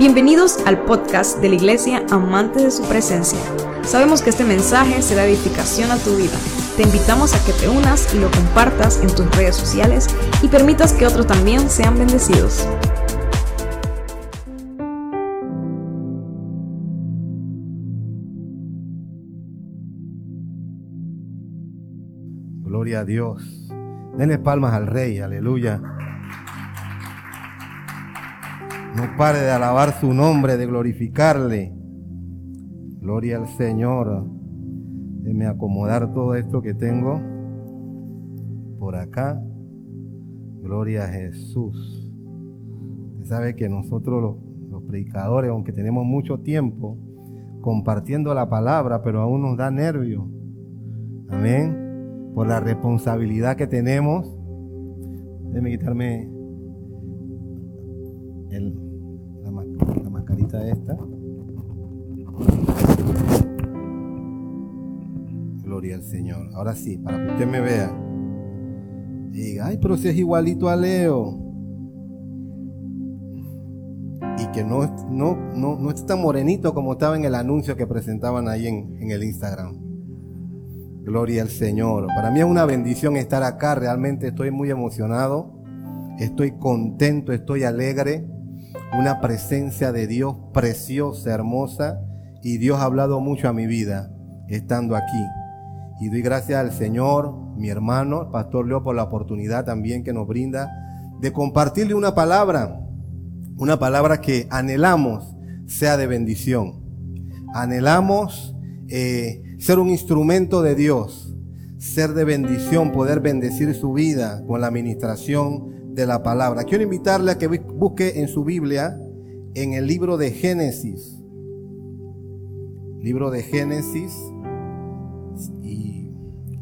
Bienvenidos al podcast de la Iglesia Amante de su Presencia. Sabemos que este mensaje será edificación a tu vida. Te invitamos a que te unas y lo compartas en tus redes sociales y permitas que otros también sean bendecidos. Gloria a Dios. Denle palmas al Rey, aleluya. No pare de alabar su nombre, de glorificarle. Gloria al Señor. Déjeme acomodar todo esto que tengo por acá. Gloria a Jesús. Usted sabe que nosotros los, predicadores, aunque tenemos mucho tiempo compartiendo la palabra, pero aún nos da nervio. Amén. Por la responsabilidad que tenemos. Déjeme quitarme el, esta. Gloria al Señor. Ahora sí, para que usted me vea. Diga, ay, pero si es igualito a Leo. Y que no, no, no, no está tan morenito como estaba en el anuncio que presentaban ahí en, en el Instagram. Gloria al Señor. Para mí es una bendición estar acá. Realmente estoy muy emocionado. Estoy contento, estoy alegre una presencia de Dios preciosa, hermosa, y Dios ha hablado mucho a mi vida estando aquí. Y doy gracias al Señor, mi hermano, Pastor Leo, por la oportunidad también que nos brinda de compartirle una palabra, una palabra que anhelamos sea de bendición. Anhelamos eh, ser un instrumento de Dios, ser de bendición, poder bendecir su vida con la administración de la palabra. Quiero invitarle a que busque en su Biblia, en el libro de Génesis. Libro de Génesis. Y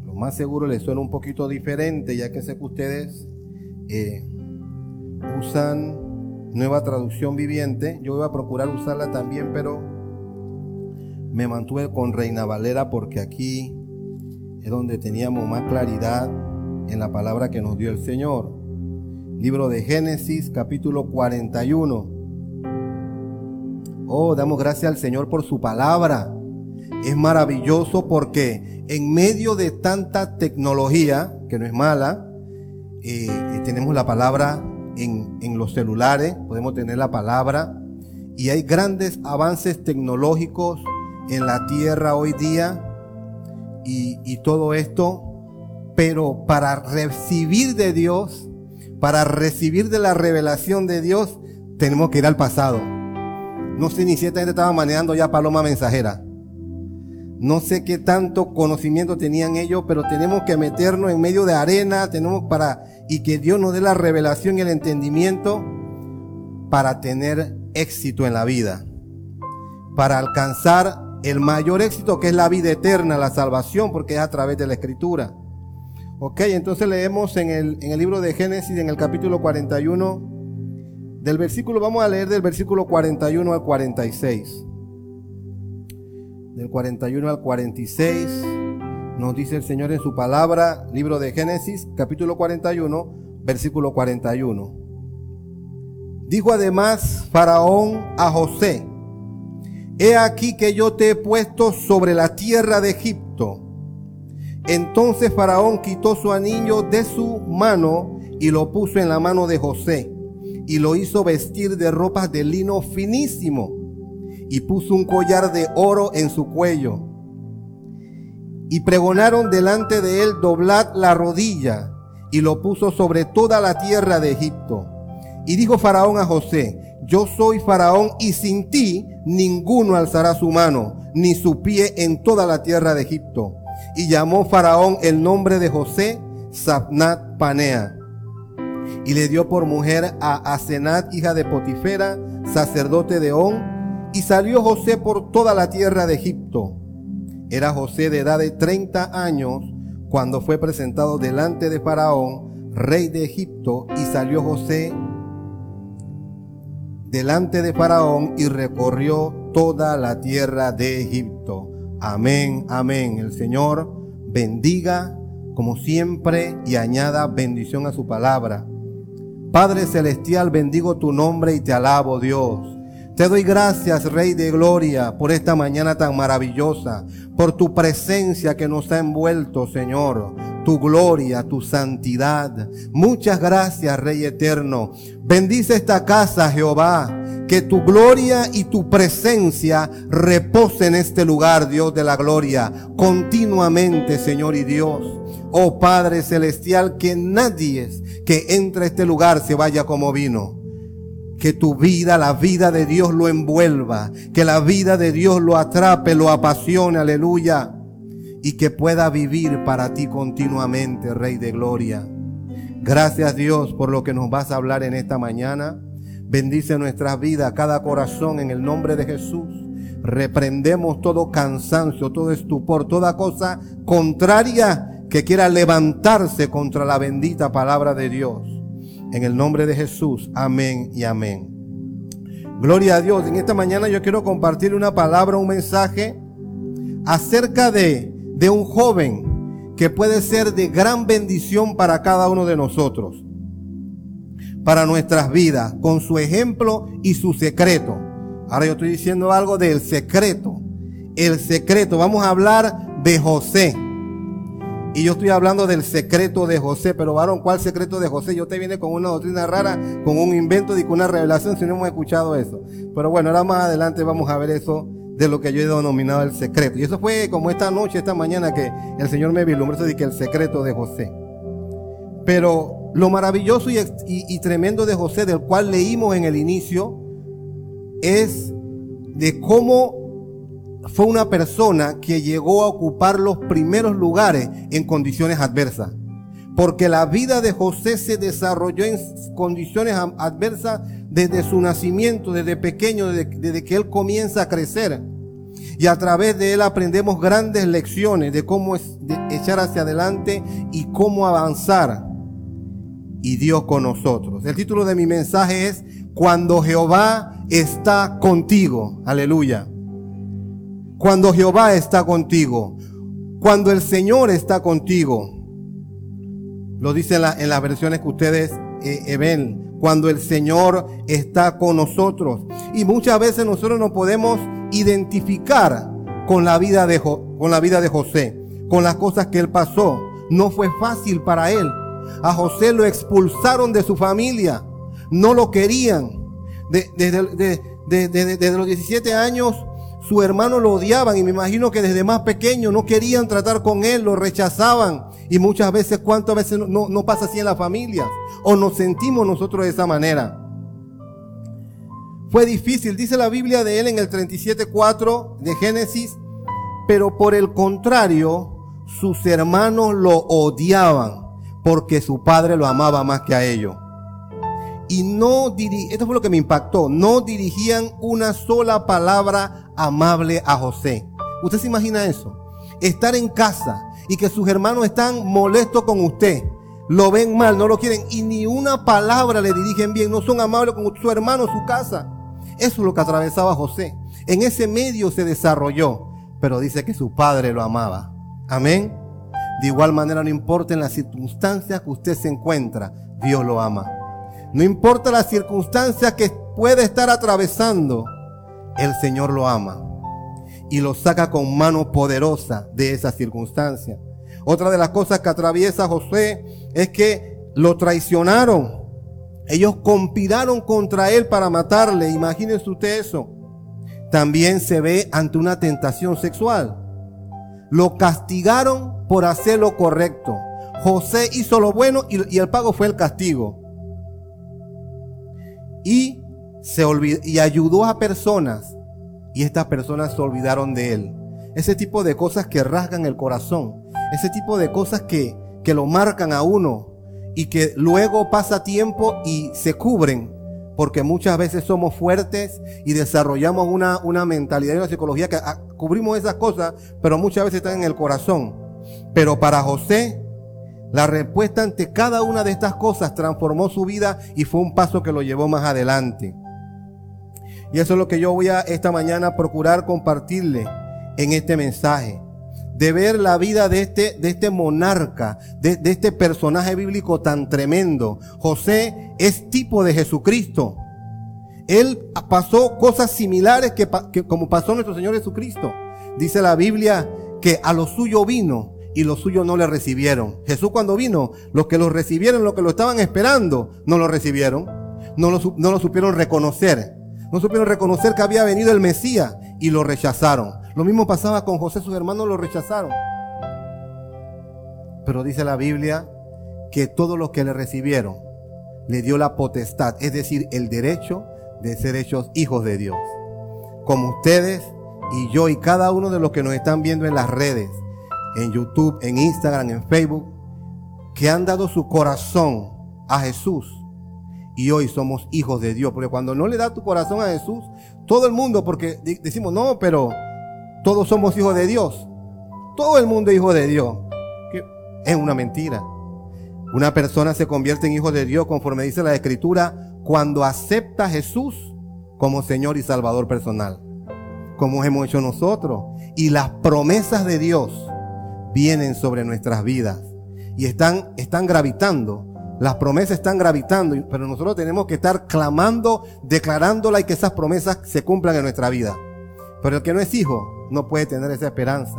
lo más seguro le suena un poquito diferente, ya que sé que ustedes eh, usan nueva traducción viviente. Yo voy a procurar usarla también, pero me mantuve con Reina Valera porque aquí es donde teníamos más claridad en la palabra que nos dio el Señor. Libro de Génesis, capítulo 41. Oh, damos gracias al Señor por su palabra. Es maravilloso porque en medio de tanta tecnología, que no es mala, eh, tenemos la palabra en, en los celulares, podemos tener la palabra, y hay grandes avances tecnológicos en la tierra hoy día, y, y todo esto, pero para recibir de Dios, para recibir de la revelación de Dios, tenemos que ir al pasado. No sé ni si esta gente estaba manejando ya paloma mensajera. No sé qué tanto conocimiento tenían ellos, pero tenemos que meternos en medio de arena, tenemos para, y que Dios nos dé la revelación y el entendimiento para tener éxito en la vida. Para alcanzar el mayor éxito que es la vida eterna, la salvación, porque es a través de la escritura. Ok, entonces leemos en el, en el libro de Génesis, en el capítulo 41, del versículo, vamos a leer del versículo 41 al 46. Del 41 al 46 nos dice el Señor en su palabra, libro de Génesis, capítulo 41, versículo 41. Dijo además Faraón a José, He aquí que yo te he puesto sobre la tierra de Egipto entonces Faraón quitó su anillo de su mano y lo puso en la mano de José y lo hizo vestir de ropas de lino finísimo y puso un collar de oro en su cuello. Y pregonaron delante de él doblad la rodilla y lo puso sobre toda la tierra de Egipto. Y dijo Faraón a José, yo soy Faraón y sin ti ninguno alzará su mano ni su pie en toda la tierra de Egipto. Y llamó Faraón el nombre de José Sabnat Panea. Y le dio por mujer a Asenat, hija de Potifera, sacerdote de On. Y salió José por toda la tierra de Egipto. Era José de edad de 30 años cuando fue presentado delante de Faraón, rey de Egipto, y salió José delante de Faraón y recorrió toda la tierra de Egipto. Amén, amén. El Señor bendiga como siempre y añada bendición a su palabra. Padre Celestial, bendigo tu nombre y te alabo Dios. Te doy gracias, Rey de Gloria, por esta mañana tan maravillosa, por tu presencia que nos ha envuelto, Señor, tu gloria, tu santidad. Muchas gracias, Rey eterno. Bendice esta casa, Jehová. Que tu gloria y tu presencia reposen en este lugar, Dios de la gloria, continuamente, Señor y Dios. Oh Padre Celestial, que nadie que entre a este lugar se vaya como vino que tu vida, la vida de Dios lo envuelva, que la vida de Dios lo atrape, lo apasione, aleluya, y que pueda vivir para ti continuamente, Rey de Gloria. Gracias Dios por lo que nos vas a hablar en esta mañana. Bendice nuestras vidas, cada corazón en el nombre de Jesús. Reprendemos todo cansancio, todo estupor, toda cosa contraria que quiera levantarse contra la bendita palabra de Dios. En el nombre de Jesús, amén y amén. Gloria a Dios. En esta mañana yo quiero compartir una palabra, un mensaje acerca de, de un joven que puede ser de gran bendición para cada uno de nosotros, para nuestras vidas, con su ejemplo y su secreto. Ahora yo estoy diciendo algo del secreto. El secreto. Vamos a hablar de José. Y yo estoy hablando del secreto de José, pero varón, ¿cuál secreto de José? Yo te viene con una doctrina rara, con un invento y con una revelación si no hemos escuchado eso. Pero bueno, ahora más adelante vamos a ver eso de lo que yo he denominado el secreto. Y eso fue como esta noche, esta mañana que el Señor me vislumbró, eso de que el secreto de José. Pero lo maravilloso y, y tremendo de José, del cual leímos en el inicio, es de cómo fue una persona que llegó a ocupar los primeros lugares en condiciones adversas. Porque la vida de José se desarrolló en condiciones adversas desde su nacimiento, desde pequeño, desde, que él comienza a crecer. Y a través de él aprendemos grandes lecciones de cómo echar hacia adelante y cómo avanzar. Y Dios con nosotros. El título de mi mensaje es Cuando Jehová está contigo. Aleluya. Cuando Jehová está contigo, cuando el Señor está contigo, lo dice en, las versiones que ustedes eh, eh, ven, cuando el Señor está con nosotros. Y muchas veces nosotros nos podemos identificar con la vida de, con la vida de José, con las cosas que él pasó. No fue fácil para él. A José lo expulsaron de su familia. No lo querían. Desde los 17 años su hermano lo odiaban y me imagino que desde más pequeño no querían tratar con él, lo rechazaban. Y muchas veces, ¿cuántas veces no, no pasa así en las familias? O nos sentimos nosotros de esa manera. Fue difícil, dice la Biblia de él en el 37.4 de Génesis, pero por el contrario, sus hermanos lo odiaban porque su padre lo amaba más que a ellos y no esto fue lo que me impactó, no dirigían una sola palabra amable a José. ¿Usted se imagina eso? Estar en casa y que sus hermanos están molestos con usted, lo ven mal, no lo quieren y ni una palabra le dirigen bien, no son amables con su hermano, su casa. Eso es lo que atravesaba José. En ese medio se desarrolló, pero dice que su padre lo amaba. Amén. De igual manera, no importa en las circunstancias que usted se encuentra, Dios lo ama. No importa las circunstancias que puede estar atravesando, el Señor lo ama y lo saca con mano poderosa de esa circunstancia. Otra de las cosas que atraviesa José es que lo traicionaron. Ellos conspiraron contra él para matarle. Imagínense usted eso. También se ve ante una tentación sexual. Lo castigaron por hacer lo correcto. José hizo lo bueno y, y el pago fue el castigo y, se y ayudó a personas y estas personas se olvidaron de él. Ese tipo de cosas que rasgan el corazón, ese tipo de cosas que, que lo marcan a uno y que luego pasa tiempo y se cubren, porque muchas veces somos fuertes y desarrollamos una, una mentalidad y una psicología que ah, cubrimos esas cosas, pero muchas veces están en el corazón. Pero para José, la respuesta ante cada una de estas cosas transformó su vida y fue un paso que lo llevó más adelante. Y eso es lo que yo voy a esta mañana procurar compartirle en este mensaje. De ver la vida de este, de este monarca, de, de este personaje bíblico tan tremendo. José es tipo de Jesucristo. Él pasó cosas similares que, que como pasó nuestro Señor Jesucristo. Dice la Biblia que a lo suyo vino y los suyos no le recibieron. Jesús cuando vino, los que lo recibieron, los que lo estaban esperando, no lo recibieron. No lo, no lo supieron reconocer. No supieron reconocer que había venido el Mesías y lo rechazaron. Lo mismo pasaba con José, sus hermanos lo rechazaron. Pero dice la Biblia que todos los que le recibieron le dio la potestad, es decir, el derecho de ser hechos hijos de Dios. Como ustedes y yo y cada uno de los que nos están viendo en las redes, en YouTube, en Instagram, en Facebook, que han dado su corazón a Jesús y hoy somos hijos de Dios. Porque cuando no le da tu corazón a Jesús, todo el mundo, porque decimos, no, pero todos somos hijos de Dios. Todo el mundo es hijo de Dios. Que es una mentira. Una persona se convierte en hijo de Dios conforme dice la Escritura cuando acepta a Jesús como Señor y Salvador personal. Como hemos hecho nosotros. Y las promesas de Dios vienen sobre nuestras vidas. Y están, están gravitando las promesas están gravitando, pero nosotros tenemos que estar clamando, declarándola y que esas promesas se cumplan en nuestra vida. Pero el que no es hijo no puede tener esa esperanza.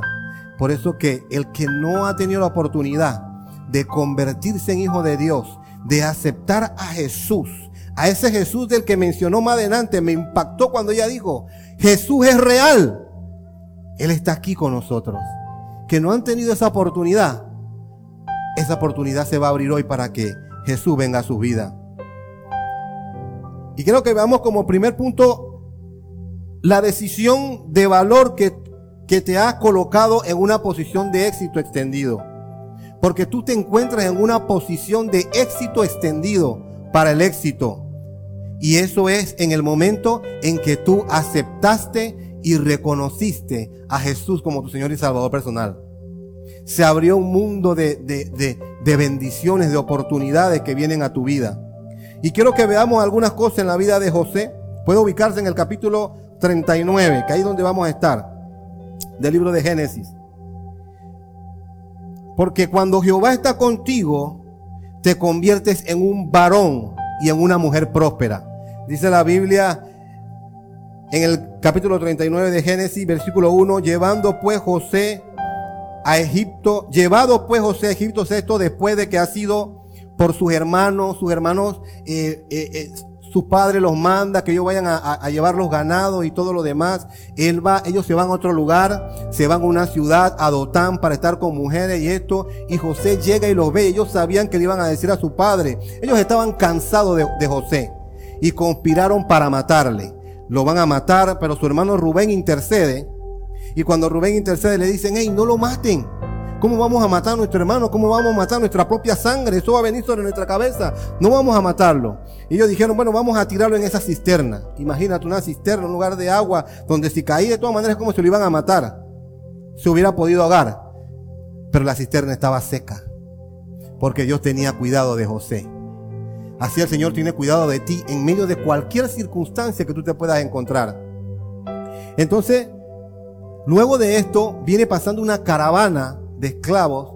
Por eso que el que no ha tenido la oportunidad de convertirse en hijo de Dios, de aceptar a Jesús, a ese Jesús del que mencionó más adelante, me impactó cuando ella dijo, Jesús es real. Él está aquí con nosotros. Que no han tenido esa oportunidad, esa oportunidad se va a abrir hoy para que Jesús venga a su vida. Y quiero que veamos como primer punto la decisión de valor que, que te ha colocado en una posición de éxito extendido. Porque tú te encuentras en una posición de éxito extendido para el éxito. Y eso es en el momento en que tú aceptaste y reconociste a Jesús como tu Señor y Salvador personal se abrió un mundo de, de, bendiciones, de oportunidades que vienen a tu vida. Y quiero que veamos algunas cosas en la vida de José. Puede ubicarse en el capítulo 39, que ahí es donde vamos a estar, del libro de Génesis. Porque cuando Jehová está contigo, te conviertes en un varón y en una mujer próspera. Dice la Biblia en el capítulo 39 de Génesis, versículo 1, llevando pues José a Egipto, llevado pues José a Egipto esto después de que ha sido por sus hermanos, sus hermanos, eh, eh, eh, su padre los manda que ellos vayan a, llevar los ganados y todo lo demás. Él va, ellos se van a otro lugar, se van a una ciudad, a Dotán, para estar con mujeres y esto. Y José llega y los ve. Ellos sabían que le iban a decir a su padre. Ellos estaban cansados de, de José y conspiraron para matarle. Lo van a matar, pero su hermano Rubén intercede y cuando Rubén intercede, le dicen, hey, no lo maten. ¿Cómo vamos a matar a nuestro hermano? ¿Cómo vamos a matar nuestra propia sangre? Eso va a venir sobre nuestra cabeza. No vamos a matarlo. Y ellos dijeron, bueno, vamos a tirarlo en esa cisterna. Imagínate una cisterna, un lugar de agua, donde si caía de todas maneras como se lo iban a matar. Se hubiera podido ahogar. Pero la cisterna estaba seca. Porque Dios tenía cuidado de José. Así el Señor tiene cuidado de ti en medio de cualquier circunstancia que tú te puedas encontrar. Entonces, Luego de esto viene pasando una caravana de esclavos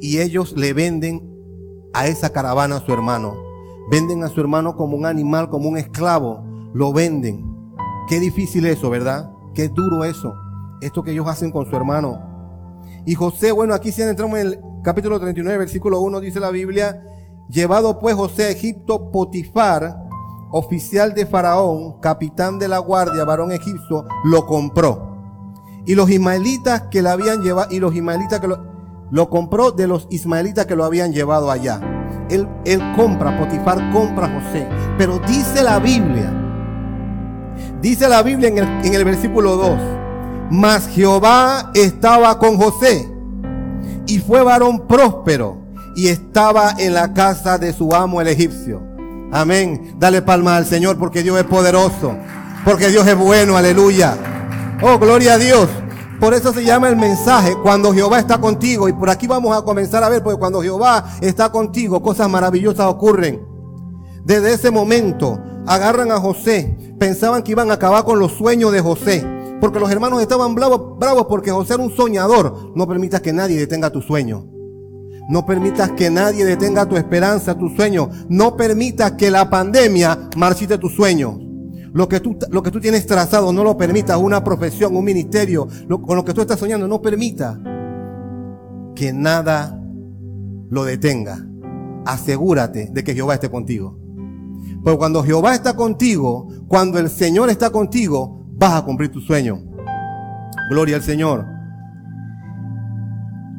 y ellos le venden a esa caravana a su hermano. Venden a su hermano como un animal, como un esclavo. Lo venden. Qué difícil eso, ¿verdad? Qué duro eso. Esto que ellos hacen con su hermano. Y José, bueno, aquí si entramos en el capítulo 39, versículo 1, dice la Biblia, llevado pues José a Egipto, Potifar, oficial de Faraón, capitán de la guardia, varón egipcio, lo compró y los ismaelitas que la habían llevado, y los ismaelitas que lo, compró de los ismaelitas que lo habían llevado allá. Él, él compra, Potifar compra a José. Pero dice la Biblia, dice la Biblia en el, en el versículo 2, mas Jehová estaba con José y fue varón próspero y estaba en la casa de su amo el egipcio. Amén. Dale palma al Señor porque Dios es poderoso, porque Dios es bueno, aleluya. Oh, gloria a Dios. Por eso se llama el mensaje cuando Jehová está contigo. Y por aquí vamos a comenzar a ver, porque cuando Jehová está contigo, cosas maravillosas ocurren. Desde ese momento agarran a José. Pensaban que iban a acabar con los sueños de José. Porque los hermanos estaban bravos porque José era un soñador. No permitas que nadie detenga tu sueño. No permitas que nadie detenga tu esperanza, tu sueño. No permitas que la pandemia marchite tus sueños. Lo que tú, lo que tú tienes trazado no lo permita, una profesión, un ministerio, con lo que tú estás soñando, no permita que nada lo detenga. Asegúrate de que Jehová esté contigo. Pero cuando Jehová está contigo, cuando el Señor está contigo, vas a cumplir tu sueño. Gloria al Señor.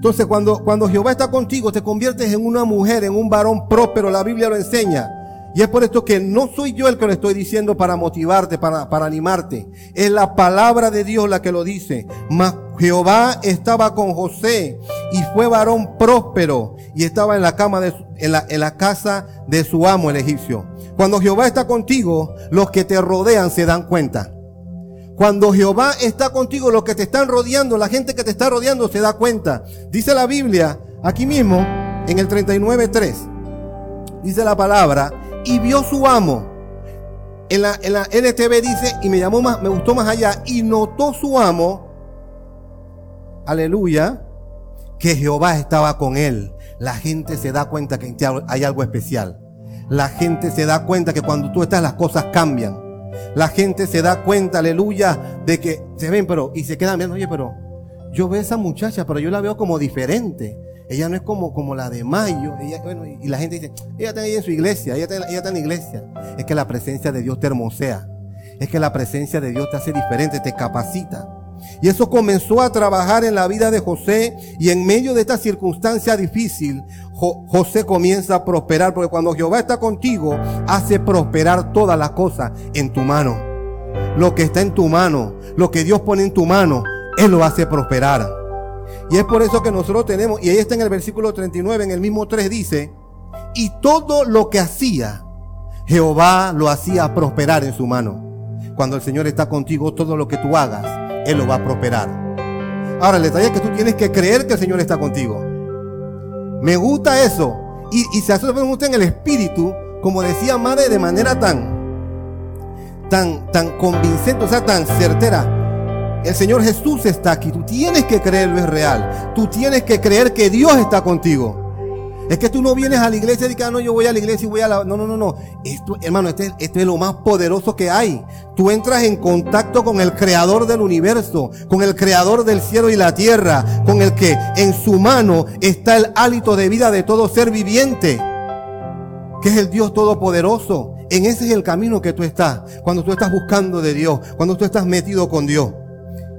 Entonces cuando, cuando Jehová está contigo, te conviertes en una mujer, en un varón próspero. La Biblia lo enseña. Y es por esto que no soy yo el que lo estoy diciendo para motivarte, para, para animarte. Es la palabra de Dios la que lo dice. Mas Jehová estaba con José y fue varón próspero y estaba en la cama de, en la, en la casa de su amo el egipcio. Cuando Jehová está contigo, los que te rodean se dan cuenta. Cuando Jehová está contigo, los que te están rodeando, la gente que te está rodeando se da cuenta. Dice la Biblia, aquí mismo, en el 39.3, dice la palabra, y vio su amo. En la, en la NTV dice, y me llamó más, me gustó más allá, y notó su amo, aleluya, que Jehová estaba con él. La gente se da cuenta que hay algo especial. La gente se da cuenta que cuando tú estás las cosas cambian. La gente se da cuenta, aleluya, de que se ven, pero, y se quedan viendo, oye, pero yo veo a esa muchacha, pero yo la veo como diferente. Ella no es como, como la de Mayo. Ella, y la gente dice, ella está ahí en su iglesia, ella está en la iglesia. Es que la presencia de Dios te hermosea. Es que la presencia de Dios te hace diferente, te capacita. Y eso comenzó a trabajar en la vida de José y en medio de esta circunstancia difícil, José comienza a prosperar, porque cuando Jehová está contigo, hace prosperar todas las cosas en tu mano. Lo que está en tu mano, lo que Dios pone en tu mano, Él lo hace prosperar. Y es por eso que nosotros tenemos, y ahí está en el versículo 39, en el mismo 3 dice, y todo lo que hacía, Jehová lo hacía prosperar en su mano. Cuando el Señor está contigo, todo lo que tú hagas, Él lo va a prosperar. Ahora, el detalle es que tú tienes que creer que el Señor está contigo. Me gusta eso. Y, se hace usted en el espíritu, como decía Madre, de manera tan, tan, tan convincente, o sea, tan certera. El Señor Jesús está aquí. Tú tienes que creerlo es real. Tú tienes que creer que Dios está contigo. Es que tú no vienes a la iglesia y ah, no, yo voy a la iglesia y voy a la... No, no, no, no. Esto, hermano, esto es, esto es lo más poderoso que hay. Tú entras en contacto con el creador del universo, con el creador del cielo y la tierra, con el que en su mano está el hálito de vida de todo ser viviente, que es el Dios todopoderoso. En ese es el camino que tú estás, cuando tú estás buscando de Dios, cuando tú estás metido con Dios.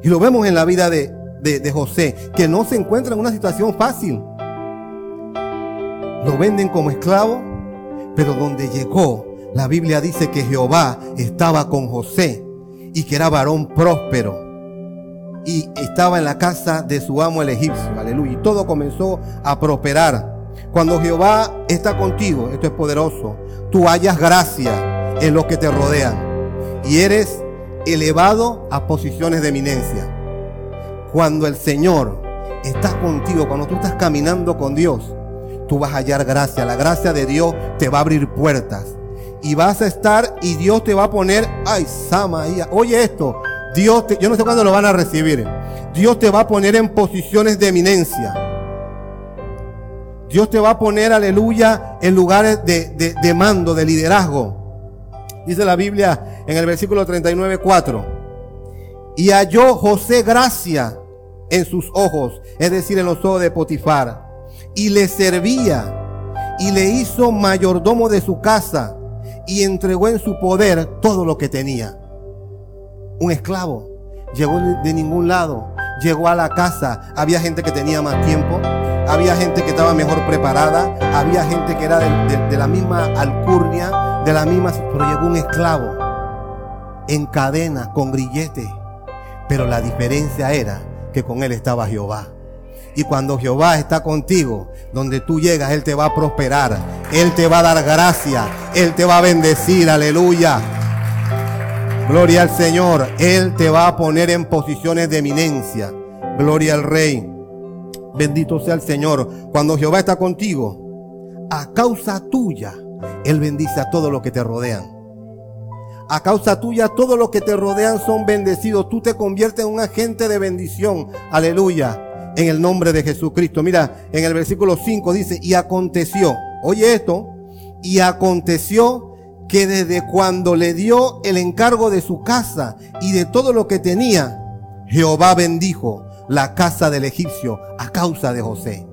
Y lo vemos en la vida de, de, de José, que no se encuentra en una situación fácil lo venden como esclavo, pero donde llegó, la Biblia dice que Jehová estaba con José y que era varón próspero. Y estaba en la casa de su amo el egipcio. Aleluya. Y todo comenzó a prosperar. Cuando Jehová está contigo, esto es poderoso, tú hallas gracia en los que te rodean. Y eres elevado a posiciones de eminencia. Cuando el Señor está contigo, cuando tú estás caminando con Dios, tú vas a hallar gracia. La gracia de Dios te va a abrir puertas. Y vas a estar y Dios te va a poner, ay, Sama, oye esto, Dios, te, yo no sé cuándo lo van a recibir. Dios te va a poner en posiciones de eminencia. Dios te va a poner, aleluya, en lugares de, de mando, de liderazgo. Dice la Biblia en el versículo 39, 4. Y halló José gracia en sus ojos, es decir, en los ojos de Potifar y le servía y le hizo mayordomo de su casa y entregó en su poder todo lo que tenía. Un esclavo llegó de ningún lado, llegó a la casa, había gente que tenía más tiempo, había gente que estaba mejor preparada, había gente que era de, la misma alcurnia, de la misma, pero llegó un esclavo en cadena, con grillete, pero la diferencia era que con él estaba Jehová. Y cuando Jehová está contigo, donde tú llegas, Él te va a prosperar. Él te va a dar gracia. Él te va a bendecir. Aleluya. Gloria al Señor. Él te va a poner en posiciones de eminencia. Gloria al Rey. Bendito sea el Señor. Cuando Jehová está contigo, a causa tuya, Él bendice a todos los que te rodean. A causa tuya, todos los que te rodean son bendecidos. Tú te conviertes en un agente de bendición. Aleluya en el nombre de Jesucristo. Mira, en el versículo 5 dice, y aconteció, oye esto, y aconteció que desde cuando le dio el encargo de su casa y de todo lo que tenía, Jehová bendijo la casa del egipcio a causa de José.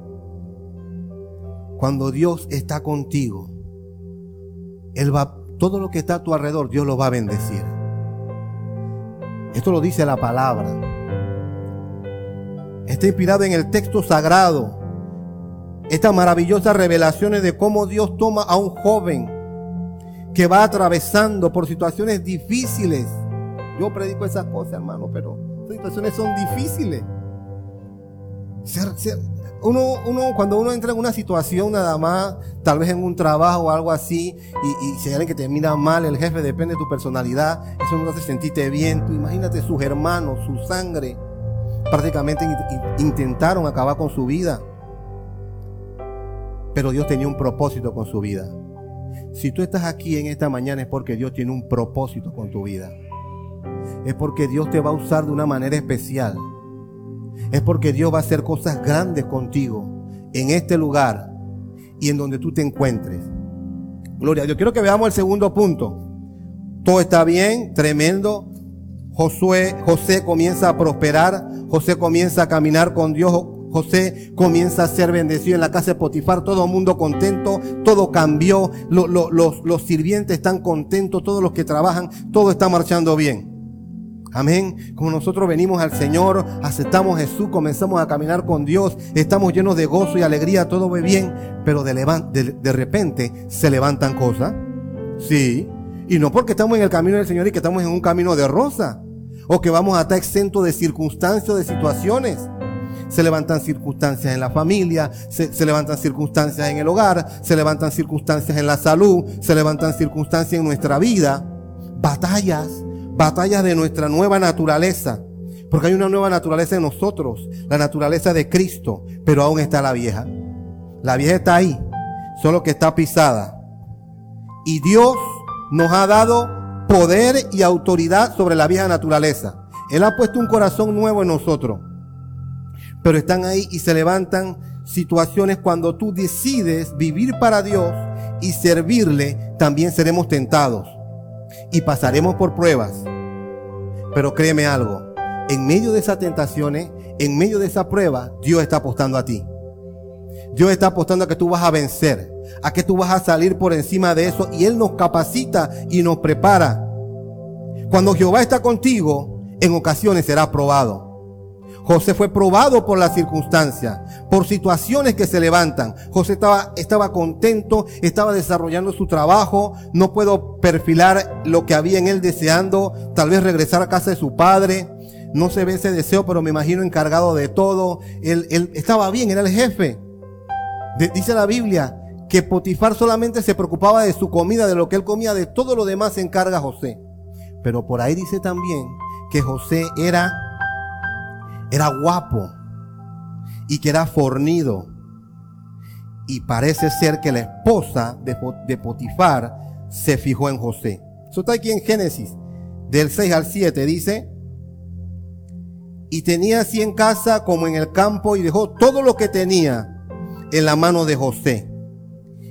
Cuando Dios está contigo, Él va, todo lo que está a tu alrededor, Dios lo va a bendecir. Esto lo dice la palabra. Está inspirado en el texto sagrado. Estas maravillosas revelaciones de cómo Dios toma a un joven que va atravesando por situaciones difíciles. Yo predico esas cosas, hermano, pero las situaciones son difíciles. uno, uno, cuando uno entra en una situación nada más, tal vez en un trabajo o algo así, y, y si alguien que te mira mal, el jefe depende de tu personalidad, eso no hace sentirte bien. Imagínate sus hermanos, su sangre, prácticamente intentaron acabar con su vida. Pero Dios tenía un propósito con su vida. Si tú estás aquí en esta mañana es porque Dios tiene un propósito con tu vida. Es porque Dios te va a usar de una manera especial. Es porque Dios va a hacer cosas grandes contigo en este lugar y en donde tú te encuentres. Gloria a Dios. Quiero que veamos el segundo punto. Todo está bien, tremendo. Josué, José comienza a prosperar. José comienza a caminar con Dios. José comienza a ser bendecido en la casa de Potifar, todo el mundo contento, todo cambió, los, los sirvientes están contentos, todos los que trabajan, todo está marchando bien. Amén. Como nosotros venimos al Señor, aceptamos Jesús, comenzamos a caminar con Dios, estamos llenos de gozo y alegría, todo va bien, pero de, de, de repente se levantan cosas. Sí. Y no porque estamos en el camino del Señor y que estamos en un camino de rosa, o que vamos a estar exentos de circunstancias, de situaciones se levantan circunstancias en la familia, se, levantan circunstancias en el hogar, se levantan circunstancias en la salud, se levantan circunstancias en nuestra vida, batallas, batallas de nuestra nueva naturaleza. Porque hay una nueva naturaleza en nosotros, la naturaleza de Cristo, pero aún está la vieja. La vieja está ahí, solo que está pisada. Y Dios nos ha dado poder y autoridad sobre la vieja naturaleza. Él ha puesto un corazón nuevo en nosotros pero están ahí y se levantan situaciones cuando tú decides vivir para Dios y servirle, también seremos tentados y pasaremos por pruebas. Pero créeme algo, en medio de esas tentaciones, en medio de esa prueba, Dios está apostando a ti. Dios está apostando a que tú vas a vencer, a que tú vas a salir por encima de eso y Él nos capacita y nos prepara. Cuando Jehová está contigo, en ocasiones será probado. José fue probado por las circunstancias, por situaciones que se levantan. José estaba, estaba contento, estaba desarrollando su trabajo. No puedo perfilar lo que había en él deseando, tal vez regresar a casa de su padre. No se ve ese deseo, pero me imagino encargado de todo. Él, él estaba bien, era el jefe. Dice la Biblia que Potifar solamente se preocupaba de su comida, de lo que él comía, de todo lo demás se encarga José. Pero por ahí dice también que José era era guapo y que era fornido. Y parece ser que la esposa de, Potifar se fijó en José. Eso está aquí en Génesis, del 6 al 7, dice, y tenía así en casa como en el campo y dejó todo lo que tenía en la mano de José.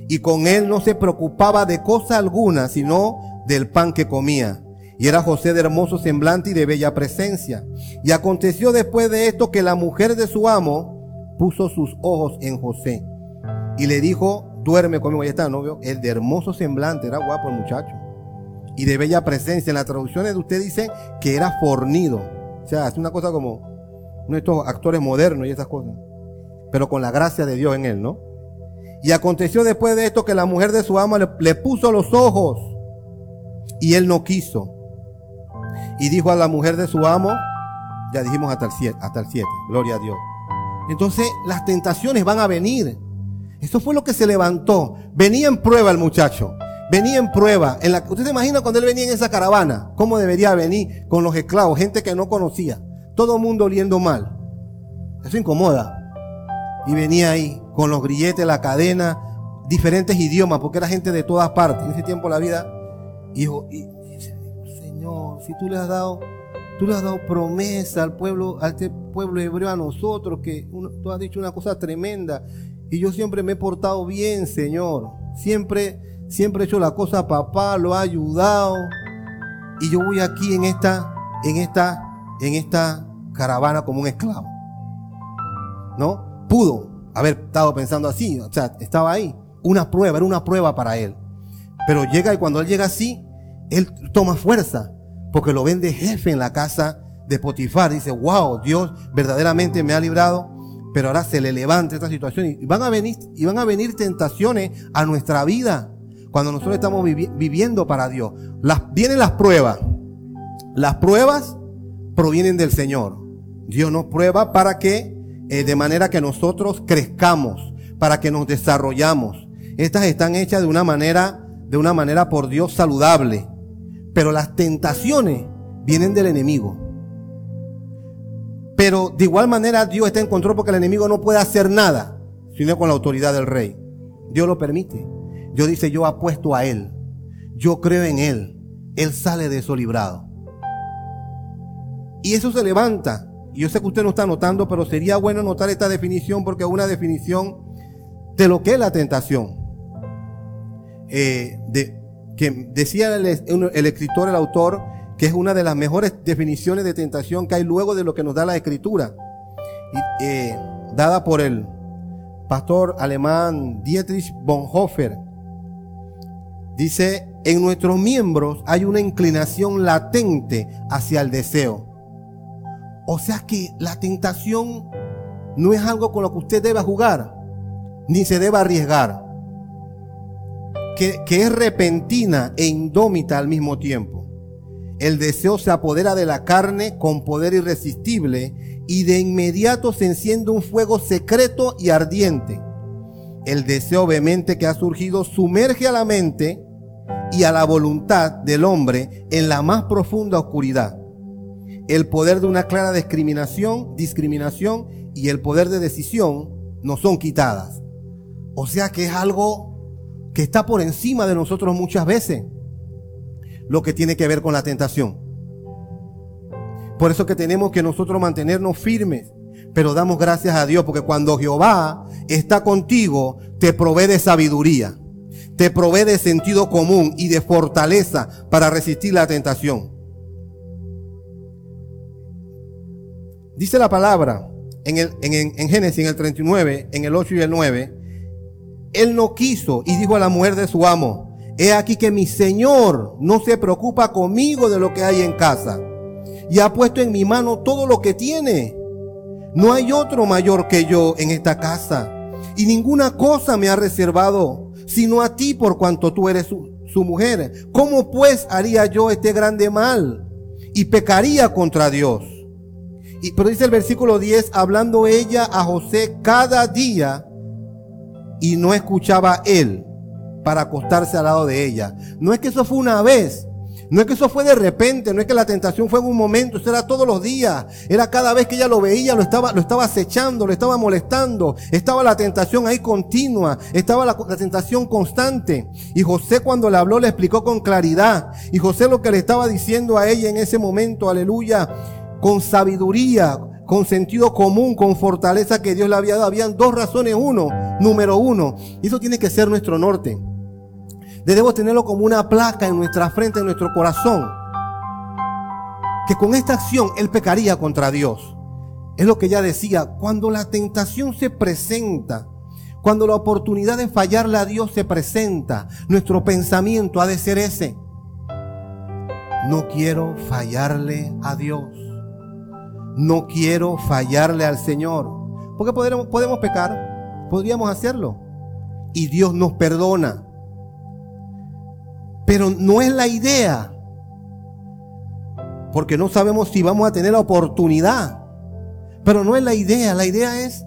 Y con él no se preocupaba de cosa alguna, sino del pan que comía. Y era José de hermoso semblante y de bella presencia. Y aconteció después de esto que la mujer de su amo puso sus ojos en José. Y le dijo, duerme conmigo. Ahí está, novio. El de hermoso semblante, era guapo el muchacho. Y de bella presencia. En las traducciones de usted dice que era fornido. O sea, es una cosa como de estos actores modernos y esas cosas. Pero con la gracia de Dios en él, ¿no? Y aconteció después de esto que la mujer de su amo le, puso los ojos. Y él no quiso. Y dijo a la mujer de su amo, ya dijimos hasta el 7, hasta el 7, gloria a Dios. Entonces las tentaciones van a venir. Eso fue lo que se levantó. Venía en prueba el muchacho. Venía en prueba. En la, ¿Usted se imagina cuando él venía en esa caravana? ¿Cómo debería venir con los esclavos? Gente que no conocía. Todo el mundo oliendo mal. Eso incomoda. Y venía ahí con los grilletes, la cadena, diferentes idiomas, porque era gente de todas partes. En ese tiempo la vida, hijo, y, si tú le has dado, tú le has dado promesa al pueblo, al este pueblo hebreo, a nosotros, que tú has dicho una cosa tremenda. Y yo siempre me he portado bien, Señor. Siempre, siempre he hecho la cosa a papá, lo ha ayudado. Y yo voy aquí en esta, en esta, en esta caravana como un esclavo. ¿No? Pudo haber estado pensando así, o sea, estaba ahí. Una prueba, era una prueba para él. Pero llega y cuando él llega así, él toma fuerza, porque lo ven de jefe en la casa de Potifar. Dice, wow, Dios verdaderamente me ha librado, pero ahora se le levanta esta situación y van a venir, y van a venir tentaciones a nuestra vida cuando nosotros estamos viviendo para Dios. Las, vienen las pruebas. Las pruebas provienen del Señor. Dios nos prueba para que, eh, de manera que nosotros crezcamos, para que nos desarrollamos. Estas están hechas de una manera, de una manera por Dios saludable. Pero las tentaciones vienen del enemigo. Pero de igual manera Dios está en control porque el enemigo no puede hacer nada, sino con la autoridad del rey. Dios lo permite. Dios dice, yo apuesto a Él. Yo creo en Él. Él sale de eso librado. Y eso se levanta. Y yo sé que usted no está notando, pero sería bueno notar esta definición porque es una definición de lo que es la tentación. Eh, que decía el, el, escritor, el autor, que es una de las mejores definiciones de tentación que hay luego de lo que nos da la escritura, eh, dada por el pastor alemán Dietrich Bonhoeffer. Dice, en nuestros miembros hay una inclinación latente hacia el deseo. O sea que la tentación no es algo con lo que usted debe jugar, ni se debe arriesgar que, es repentina e indómita al mismo tiempo. El deseo se apodera de la carne con poder irresistible y de inmediato se enciende un fuego secreto y ardiente. El deseo vehemente que ha surgido sumerge a la mente y a la voluntad del hombre en la más profunda oscuridad. El poder de una clara discriminación, discriminación y el poder de decisión no son quitadas. O sea que es algo que está por encima de nosotros muchas veces, lo que tiene que ver con la tentación. Por eso que tenemos que nosotros mantenernos firmes, pero damos gracias a Dios, porque cuando Jehová está contigo, te provee de sabiduría, te provee de sentido común y de fortaleza para resistir la tentación. Dice la palabra en, el, en, en Génesis, en el 39, en el 8 y el 9, él no quiso y dijo a la mujer de su amo, he aquí que mi Señor no se preocupa conmigo de lo que hay en casa y ha puesto en mi mano todo lo que tiene. No hay otro mayor que yo en esta casa y ninguna cosa me ha reservado sino a ti por cuanto tú eres su, su mujer. ¿Cómo pues haría yo este grande mal y pecaría contra Dios? Y pero dice el versículo 10, hablando ella a José cada día y no escuchaba él para acostarse al lado de ella. No es que eso fue una vez, no es que eso fue de repente, no es que la tentación fue en un momento, eso era todos los días. Era cada vez que ella lo veía, lo estaba, lo estaba acechando, lo estaba molestando. Estaba la tentación ahí continua, estaba la, la, tentación constante. Y José cuando le habló le explicó con claridad. Y José lo que le estaba diciendo a ella en ese momento, aleluya, con sabiduría, con sentido común, con fortaleza que Dios le había dado. Habían dos razones. Uno, número uno, eso tiene que ser nuestro norte. Debemos tenerlo como una placa en nuestra frente, en nuestro corazón. Que con esta acción Él pecaría contra Dios. Es lo que ella decía, cuando la tentación se presenta, cuando la oportunidad de fallarle a Dios se presenta, nuestro pensamiento ha de ser ese. No quiero fallarle a Dios no quiero fallarle al Señor. Porque podemos, pecar, podríamos hacerlo. Y Dios nos perdona. Pero no es la idea. Porque no sabemos si vamos a tener la oportunidad. Pero no es la idea. La idea es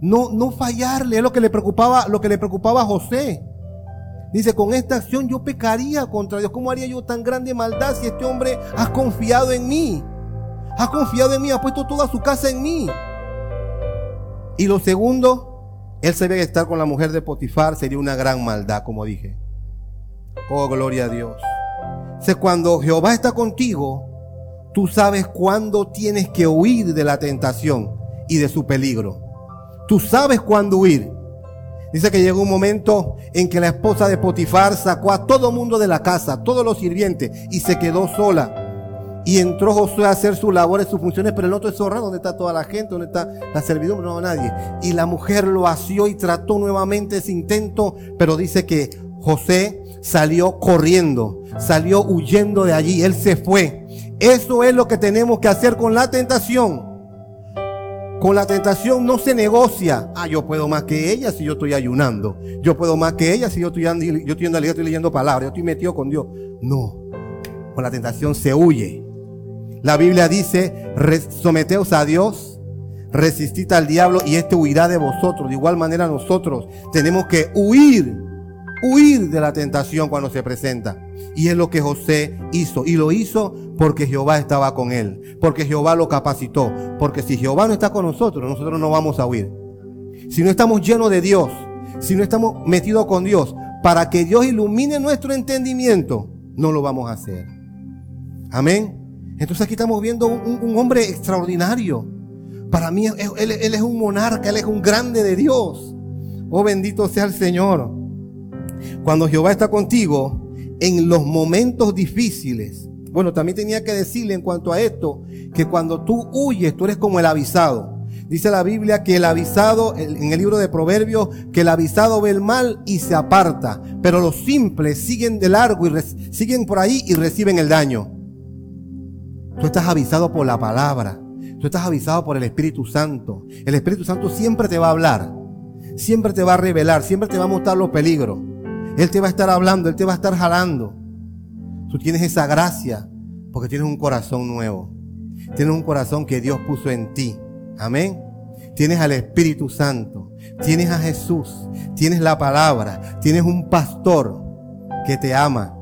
no, no fallarle. Es lo que le preocupaba, lo que le preocupaba a José. Dice, con esta acción yo pecaría contra Dios. ¿Cómo haría yo tan grande maldad si este hombre ha confiado en mí? Ha confiado en mí, ha puesto toda su casa en mí. Y lo segundo, él sabía que estar con la mujer de Potifar sería una gran maldad, como dije. Oh, gloria a Dios. O cuando Jehová está contigo, tú sabes cuándo tienes que huir de la tentación y de su peligro. Tú sabes cuándo huir. Dice que llegó un momento en que la esposa de Potifar sacó a todo mundo de la casa, todos los sirvientes, y se quedó sola. Y entró Josué a hacer sus labores, sus funciones, pero el otro es zorra, ¿dónde está toda la gente? ¿Dónde está la servidumbre? No, nadie. Y la mujer lo asió y trató nuevamente ese intento, pero dice que José salió corriendo, salió huyendo de allí, él se fue. Eso es lo que tenemos que hacer con la tentación. Con la tentación no se negocia. Ah, yo puedo más que ella si yo estoy ayunando. Yo puedo más que ella si yo estoy, yo estoy en estoy leyendo palabras. Yo estoy metido con Dios. No. Con la tentación se huye. La Biblia dice, someteos a Dios, resistid al diablo y este huirá de vosotros. De igual manera nosotros tenemos que huir, huir de la tentación cuando se presenta. Y es lo que José hizo. Y lo hizo porque Jehová estaba con él. Porque Jehová lo capacitó. Porque si Jehová no está con nosotros, nosotros no vamos a huir. Si no estamos llenos de Dios, si no estamos metidos con Dios, para que Dios ilumine nuestro entendimiento, no lo vamos a hacer. Amén. Entonces aquí estamos viendo un, hombre extraordinario. Para mí, él, es un monarca, él es un grande de Dios. Oh, bendito sea el Señor. Cuando Jehová está contigo, en los momentos difíciles, bueno, también tenía que decirle en cuanto a esto, que cuando tú huyes, tú eres como el avisado. Dice la Biblia que el avisado, en el libro de Proverbios, que el avisado ve el mal y se aparta, pero los simples siguen de largo y siguen por ahí y reciben el daño. Tú estás avisado por la palabra. Tú estás avisado por el Espíritu Santo. El Espíritu Santo siempre te va a hablar. Siempre te va a revelar. Siempre te va a mostrar los peligros. Él te va a estar hablando. Él te va a estar jalando. Tú tienes esa gracia porque tienes un corazón nuevo. Tienes un corazón que Dios puso en ti. Amén. Tienes al Espíritu Santo. Tienes a Jesús. Tienes la palabra. Tienes un pastor que te ama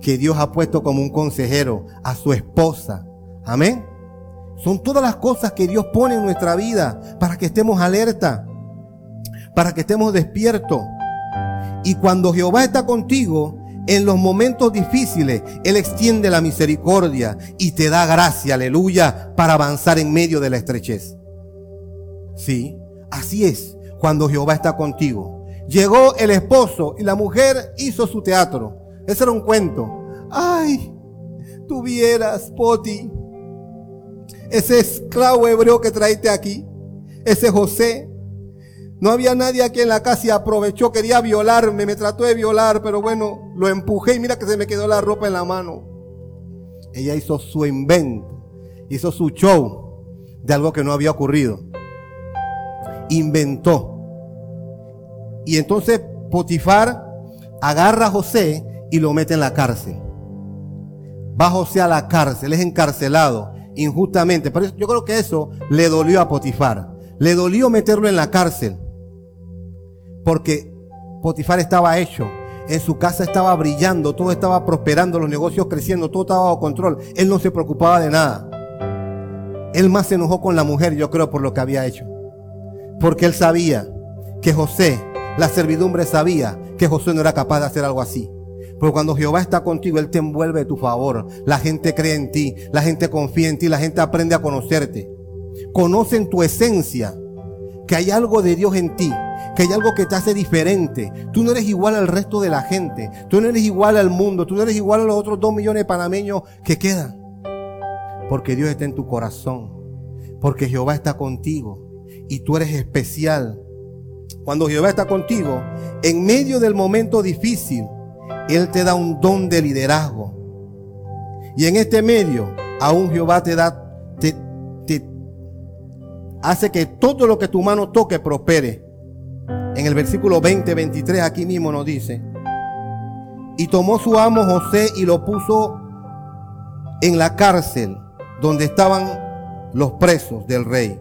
que Dios ha puesto como un consejero a su esposa. Amén. Son todas las cosas que Dios pone en nuestra vida para que estemos alerta, para que estemos despiertos. Y cuando Jehová está contigo, en los momentos difíciles, Él extiende la misericordia y te da gracia, aleluya, para avanzar en medio de la estrechez. Sí, así es cuando Jehová está contigo. Llegó el esposo y la mujer hizo su teatro. Ese era un cuento. Ay, tuvieras, Poti, ese esclavo hebreo que traiste aquí, ese José. No había nadie aquí en la casa y aprovechó, quería violarme, me trató de violar, pero bueno, lo empujé y mira que se me quedó la ropa en la mano. Ella hizo su invento, hizo su show de algo que no había ocurrido. Inventó. Y entonces Potifar agarra a José y lo mete en la cárcel. Va José a la cárcel, es encarcelado injustamente. Pero yo creo que eso le dolió a Potifar. Le dolió meterlo en la cárcel. Porque Potifar estaba hecho. En su casa estaba brillando, todo estaba prosperando, los negocios creciendo, todo estaba bajo control. Él no se preocupaba de nada. Él más se enojó con la mujer, yo creo, por lo que había hecho. Porque él sabía que José, la servidumbre sabía que José no era capaz de hacer algo así. Pero cuando Jehová está contigo, Él te envuelve de tu favor. La gente cree en ti, la gente confía en ti, la gente aprende a conocerte. Conocen tu esencia, que hay algo de Dios en ti, que hay algo que te hace diferente. Tú no eres igual al resto de la gente, tú no eres igual al mundo, tú no eres igual a los otros dos millones de panameños que quedan. Porque Dios está en tu corazón, porque Jehová está contigo y tú eres especial. Cuando Jehová está contigo, en medio del momento difícil, él te da un don de liderazgo. Y en este medio, aún Jehová te da, te, hace que todo lo que tu mano toque prospere. En el versículo 20, 23, aquí mismo nos dice, y tomó su amo José y lo puso en la cárcel donde estaban los presos del rey.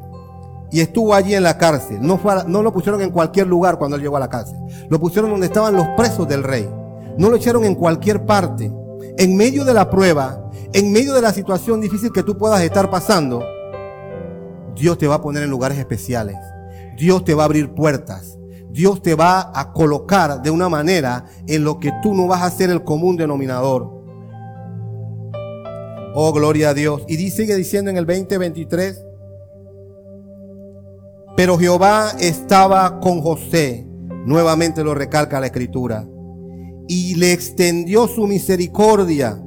Y estuvo allí en la cárcel. No, no lo pusieron en cualquier lugar cuando él llegó a la cárcel. Lo pusieron donde estaban los presos del rey. No lo echaron en cualquier parte. En medio de la prueba, en medio de la situación difícil que tú puedas estar pasando, Dios te va a poner en lugares especiales. Dios te va a abrir puertas. Dios te va a colocar de una manera en lo que tú no vas a ser el común denominador. Oh, gloria a Dios. Y sigue diciendo en el 2023, pero Jehová estaba con José Nuevamente lo recalca la escritura. Y le extendió su misericordia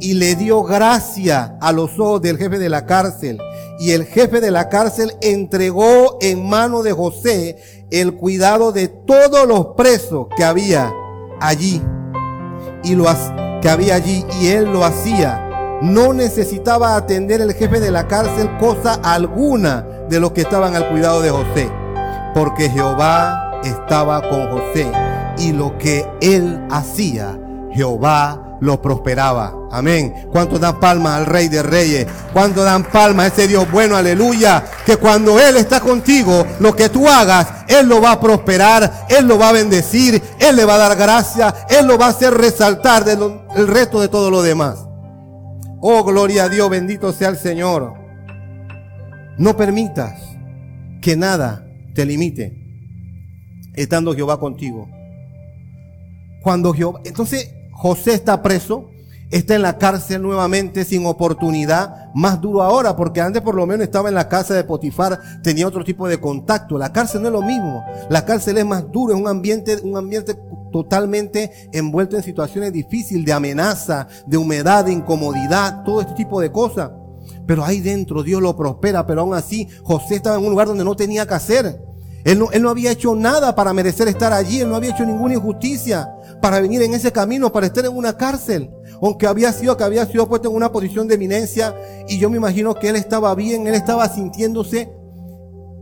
y le dio gracia a los ojos del jefe de la cárcel. Y el jefe de la cárcel entregó en mano de José el cuidado de todos los presos que había allí. Y lo que había allí y él lo hacía. No necesitaba atender el jefe de la cárcel cosa alguna de los que estaban al cuidado de José, porque Jehová estaba con José y lo que él hacía, Jehová lo prosperaba. Amén. ¿Cuánto dan palmas al Rey de Reyes? ¿Cuánto dan palmas a ese Dios bueno? Aleluya. Que cuando Él está contigo, lo que tú hagas, Él lo va a prosperar, Él lo va a bendecir, Él le va a dar gracia, Él lo va a hacer resaltar del resto de todo lo demás. Oh, gloria a Dios, bendito sea el Señor. No permitas que nada te limite estando Jehová contigo. Cuando Jehová, entonces José está preso, está en la cárcel nuevamente sin oportunidad, más duro ahora, porque antes por lo menos estaba en la casa de Potifar, tenía otro tipo de contacto. La cárcel no es lo mismo, la cárcel es más duro, es un ambiente, un ambiente totalmente envuelto en situaciones difíciles, de amenaza, de humedad, de incomodidad, todo este tipo de cosas. Pero ahí dentro Dios lo prospera, pero aún así José estaba en un lugar donde no tenía que hacer. Él no, él no había hecho nada para merecer estar allí, él no había hecho ninguna injusticia para venir en ese camino, para estar en una cárcel. Aunque había sido, que había sido puesto en una posición de eminencia y yo me imagino que él estaba bien, él estaba sintiéndose,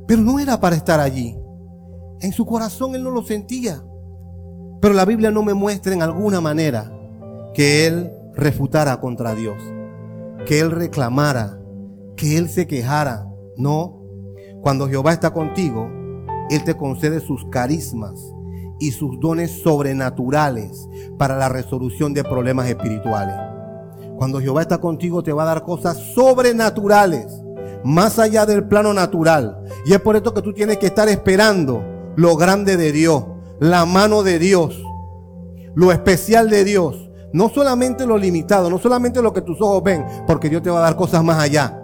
pero no era para estar allí. En su corazón él no lo sentía. Pero la Biblia no me muestra en alguna manera que él refutara contra Dios, que él reclamara, que él se quejara. No, cuando Jehová está contigo, él te concede sus carismas y sus dones sobrenaturales para la resolución de problemas espirituales. Cuando Jehová está contigo te va a dar cosas sobrenaturales, más allá del plano natural. Y es por esto que tú tienes que estar esperando lo grande de Dios, la mano de Dios, lo especial de Dios. No solamente lo limitado, no solamente lo que tus ojos ven, porque Dios te va a dar cosas más allá.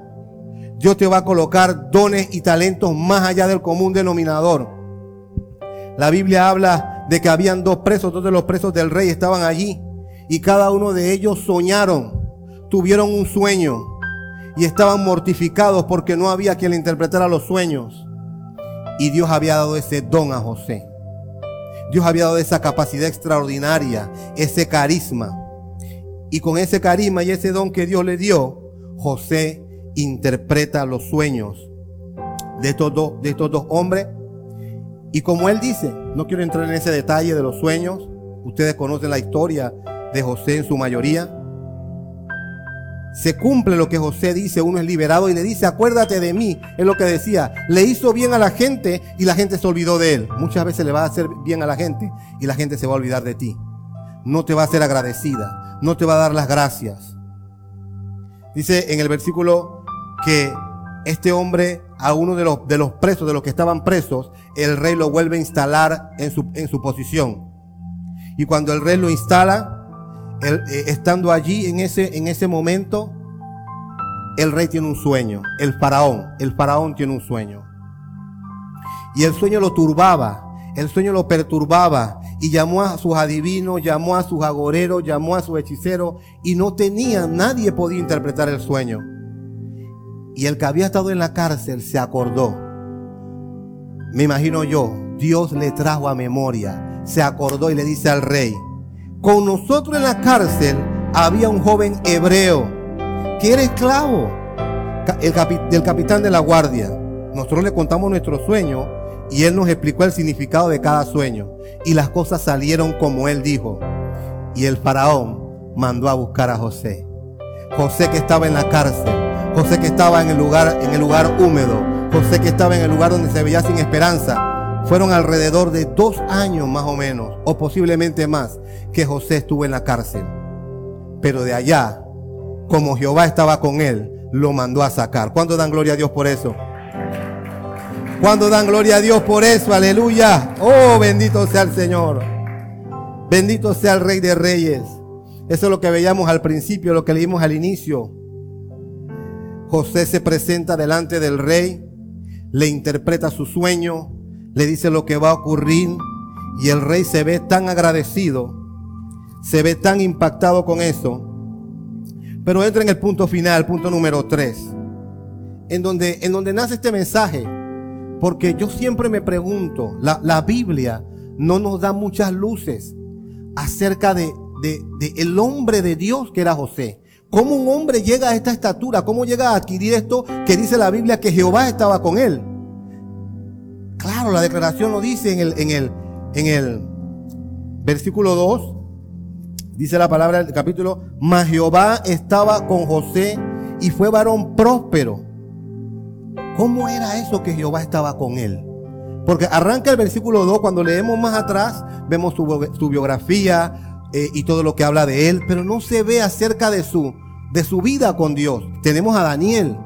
Dios te va a colocar dones y talentos más allá del común denominador. La Biblia habla de que habían dos presos, dos de los presos del rey estaban allí y cada uno de ellos soñaron, tuvieron un sueño y estaban mortificados porque no había quien le interpretara los sueños. Y Dios había dado ese don a José. Dios había dado esa capacidad extraordinaria, ese carisma. Y con ese carisma y ese don que Dios le dio, José interpreta los sueños de estos, dos, de estos dos hombres. Y como él dice, no quiero entrar en ese detalle de los sueños, ustedes conocen la historia de José en su mayoría. Se cumple lo que José dice, uno es liberado y le dice, acuérdate de mí, es lo que decía, le hizo bien a la gente y la gente se olvidó de él. Muchas veces le va a hacer bien a la gente y la gente se va a olvidar de ti. No te va a ser agradecida, no te va a dar las gracias. Dice en el versículo que este hombre, a uno de los, de los presos, de los que estaban presos, el rey lo vuelve a instalar en su, en su posición. Y cuando el rey lo instala, eh, estando allí en ese, en ese momento, el rey tiene un sueño, el faraón, el faraón tiene un sueño. Y el sueño lo turbaba, el sueño lo perturbaba y llamó a sus adivinos, llamó a sus agoreros, llamó a sus hechiceros y no tenía, nadie podía interpretar el sueño. Y el que había estado en la cárcel se acordó. Me imagino yo, Dios le trajo a memoria, se acordó y le dice al rey, con nosotros en la cárcel había un joven hebreo que era esclavo del capitán de la guardia. Nosotros le contamos nuestro sueño y él nos explicó el significado de cada sueño. Y las cosas salieron como él dijo. Y el faraón mandó a buscar a José. José que estaba en la cárcel José que estaba en el lugar, en el lugar húmedo, José que estaba en el lugar donde se veía sin esperanza. Fueron alrededor de dos años más o menos, o posiblemente más, que José estuvo en la cárcel. Pero de allá, como Jehová estaba con él, lo mandó a sacar. ¿Cuándo dan gloria a Dios por eso? ¿Cuándo dan gloria a Dios por eso? Aleluya. Oh, bendito sea el Señor. Bendito sea el Rey de Reyes. Eso es lo que veíamos al principio, lo que leímos al inicio. José se presenta delante del rey, le interpreta su sueño, le dice lo que va a ocurrir Y el rey se ve tan agradecido, se ve tan impactado con eso. Pero entra en el punto final, punto número 3, en donde, en donde nace este mensaje. Porque yo siempre me pregunto, la, la Biblia no nos da muchas luces acerca de, de, de, el hombre de Dios que era José. ¿Cómo un hombre llega a esta estatura? ¿Cómo llega a adquirir esto que dice la Biblia que Jehová estaba con él? Claro, la declaración lo dice en el, en el, en el versículo 2. Dice la palabra del capítulo, mas Jehová estaba con José y fue varón próspero. ¿Cómo era eso que Jehová estaba con él? Porque arranca el versículo 2, cuando leemos más atrás, vemos su, su biografía eh, y todo lo que habla de él, pero no se ve acerca de su, de su vida con Dios. Tenemos a Daniel.